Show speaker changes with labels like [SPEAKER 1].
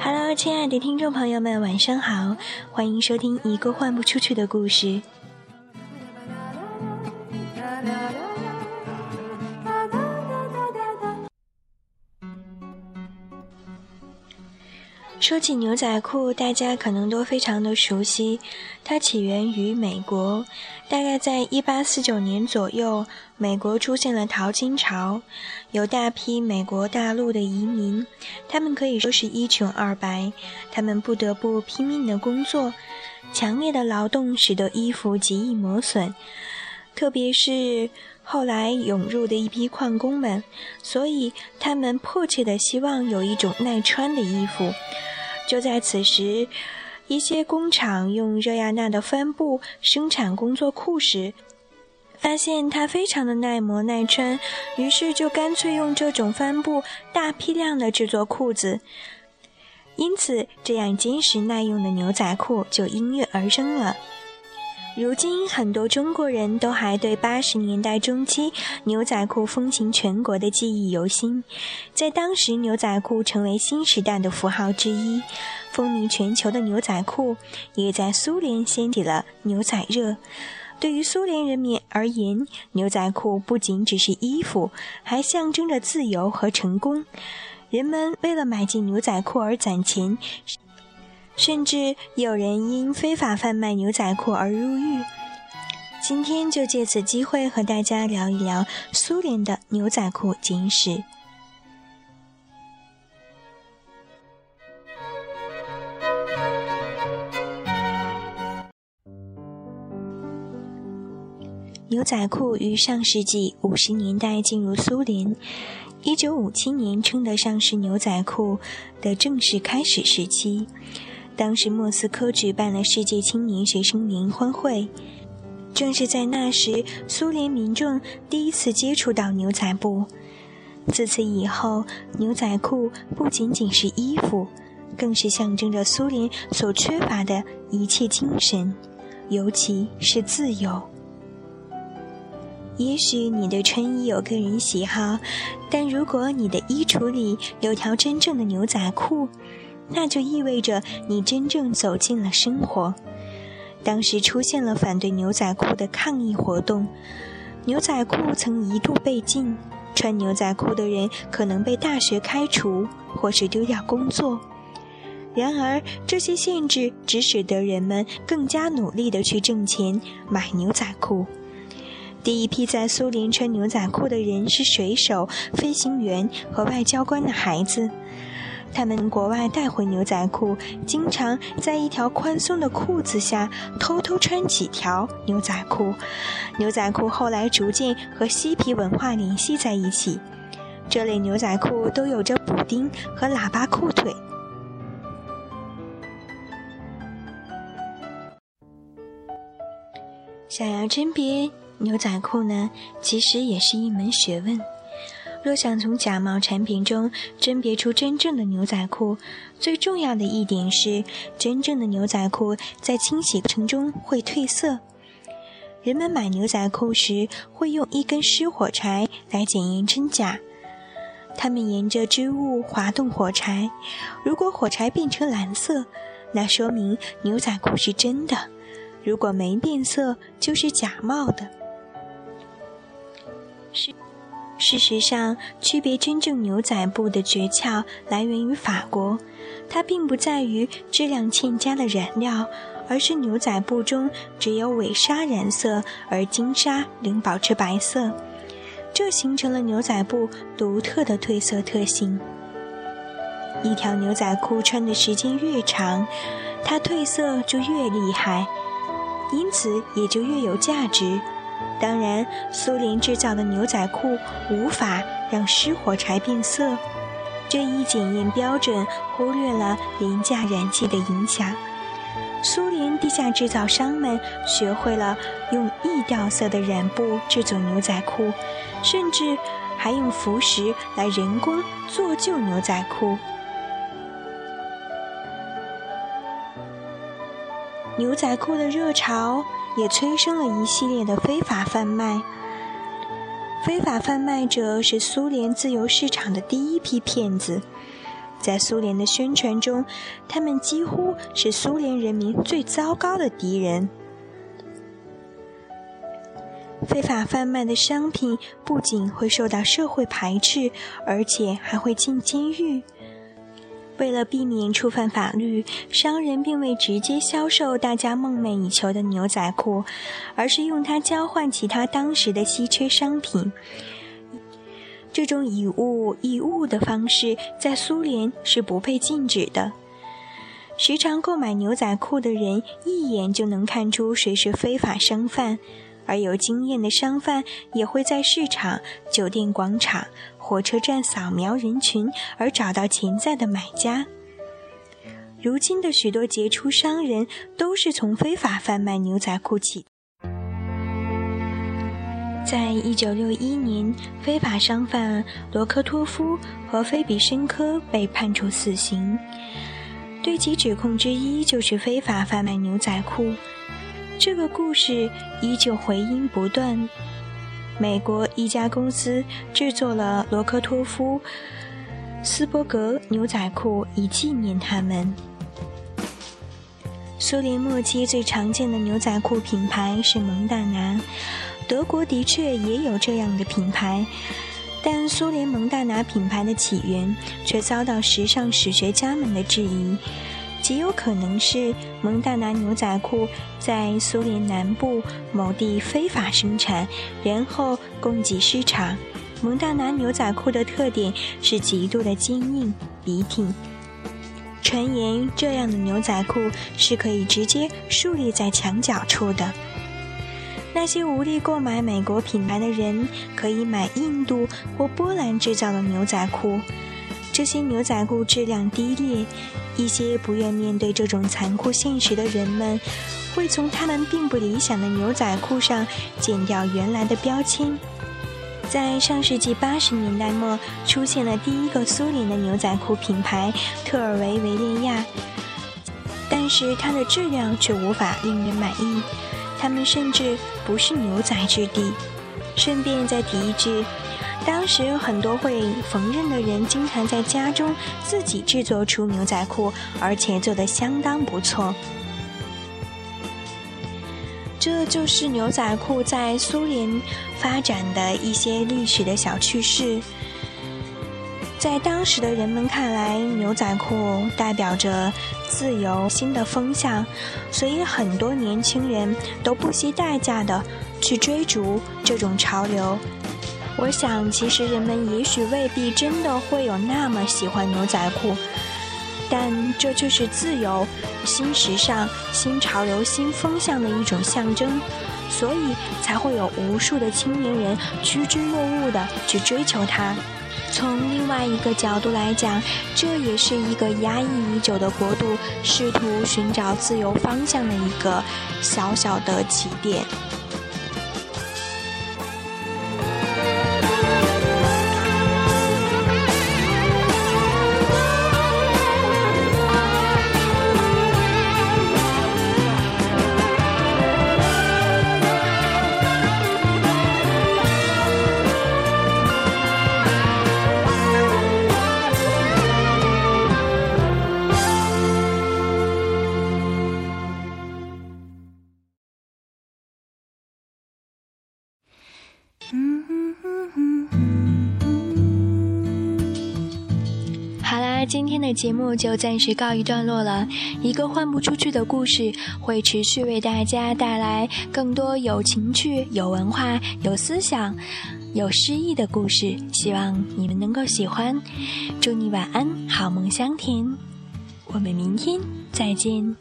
[SPEAKER 1] Hello，亲爱的听众朋友们，晚上好，欢迎收听一个换不出去的故事。说起牛仔裤，大家可能都非常的熟悉。它起源于美国，大概在一八四九年左右，美国出现了淘金潮，有大批美国大陆的移民，他们可以说是一穷二白，他们不得不拼命的工作，强烈的劳动使得衣服极易磨损，特别是后来涌入的一批矿工们，所以他们迫切的希望有一种耐穿的衣服。就在此时，一些工厂用热亚娜的帆布生产工作裤时，发现它非常的耐磨耐穿，于是就干脆用这种帆布大批量的制作裤子。因此，这样坚实耐用的牛仔裤就应运而生了。如今，很多中国人都还对八十年代中期牛仔裤风行全国的记忆犹新。在当时，牛仔裤成为新时代的符号之一，风靡全球的牛仔裤也在苏联掀起了牛仔热。对于苏联人民而言，牛仔裤不仅只是衣服，还象征着自由和成功。人们为了买进牛仔裤而攒钱。甚至有人因非法贩卖牛仔裤而入狱。今天就借此机会和大家聊一聊苏联的牛仔裤简史。牛仔裤于上世纪五十年代进入苏联，一九五七年称得上是牛仔裤的正式开始时期。当时莫斯科举办了世界青年学生联欢会，正是在那时，苏联民众第一次接触到牛仔布。自此以后，牛仔裤不仅仅是衣服，更是象征着苏联所缺乏的一切精神，尤其是自由。也许你的穿衣有个人喜好，但如果你的衣橱里有条真正的牛仔裤，那就意味着你真正走进了生活。当时出现了反对牛仔裤的抗议活动，牛仔裤曾一度被禁，穿牛仔裤的人可能被大学开除或是丢掉工作。然而，这些限制只使得人们更加努力地去挣钱买牛仔裤。第一批在苏联穿牛仔裤的人是水手、飞行员和外交官的孩子。他们从国外带回牛仔裤，经常在一条宽松的裤子下偷偷穿几条牛仔裤。牛仔裤后来逐渐和嬉皮文化联系在一起。这类牛仔裤都有着补丁和喇叭裤腿。想要甄别牛仔裤呢，其实也是一门学问。若想从假冒产品中甄别出真正的牛仔裤，最重要的一点是，真正的牛仔裤在清洗过程中会褪色。人们买牛仔裤时会用一根湿火柴来检验真假，他们沿着织物滑动火柴，如果火柴变成蓝色，那说明牛仔裤是真的；如果没变色，就是假冒的。是。事实上，区别真正牛仔布的诀窍来源于法国，它并不在于质量欠佳的染料，而是牛仔布中只有尾纱染色，而金纱仍保持白色，这形成了牛仔布独特的褪色特性。一条牛仔裤穿的时间越长，它褪色就越厉害，因此也就越有价值。当然，苏联制造的牛仔裤无法让湿火柴变色，这一检验标准忽略了廉价染剂的影响。苏联地下制造商们学会了用易掉色的染布制作牛仔裤，甚至还用浮石来人工做旧牛仔裤。牛仔裤的热潮。也催生了一系列的非法贩卖。非法贩卖者是苏联自由市场的第一批骗子。在苏联的宣传中，他们几乎是苏联人民最糟糕的敌人。非法贩卖的商品不仅会受到社会排斥，而且还会进监狱。为了避免触犯法律，商人并未直接销售大家梦寐以求的牛仔裤，而是用它交换其他当时的稀缺商品。这种以物易物的方式在苏联是不被禁止的。时常购买牛仔裤的人一眼就能看出谁是非法商贩，而有经验的商贩也会在市场、酒店广场、火车站扫描人群，而找到潜在的买家。如今的许多杰出商人都是从非法贩卖牛仔裤起。在一九六一年，非法商贩罗科托夫和菲比申科被判处死刑。对其指控之一就是非法贩卖牛仔裤。这个故事依旧回音不断。美国一家公司制作了罗科托夫、斯伯格牛仔裤以纪念他们。苏联末期最常见的牛仔裤品牌是蒙大拿。德国的确也有这样的品牌，但苏联蒙大拿品牌的起源却遭到时尚史学家们的质疑，极有可能是蒙大拿牛仔裤在苏联南部某地非法生产，然后供给市场。蒙大拿牛仔裤的特点是极度的坚硬、笔挺，传言这样的牛仔裤是可以直接竖立在墙角处的。那些无力购买美国品牌的人，可以买印度或波兰制造的牛仔裤。这些牛仔裤质量低劣，一些不愿面对这种残酷现实的人们，会从他们并不理想的牛仔裤上剪掉原来的标签。在上世纪八十年代末，出现了第一个苏联的牛仔裤品牌特尔维维列亚，但是它的质量却无法令人满意。他们甚至不是牛仔质地。顺便再提一句，当时很多会缝纫的人经常在家中自己制作出牛仔裤，而且做得相当不错。这就是牛仔裤在苏联发展的一些历史的小趣事。在当时的人们看来，牛仔裤代表着自由、新的风向，所以很多年轻人都不惜代价的去追逐这种潮流。我想，其实人们也许未必真的会有那么喜欢牛仔裤，但这就是自由、新时尚、新潮流、新风向的一种象征，所以才会有无数的青年人趋之若鹜的去追求它。从另外一个角度来讲，这也是一个压抑已久的国度试图寻找自由方向的一个小小的起点。今天的节目就暂时告一段落了。一个换不出去的故事，会持续为大家带来更多有情趣、有文化、有思想、有诗意的故事。希望你们能够喜欢。祝你晚安，好梦香甜。我们明天再见。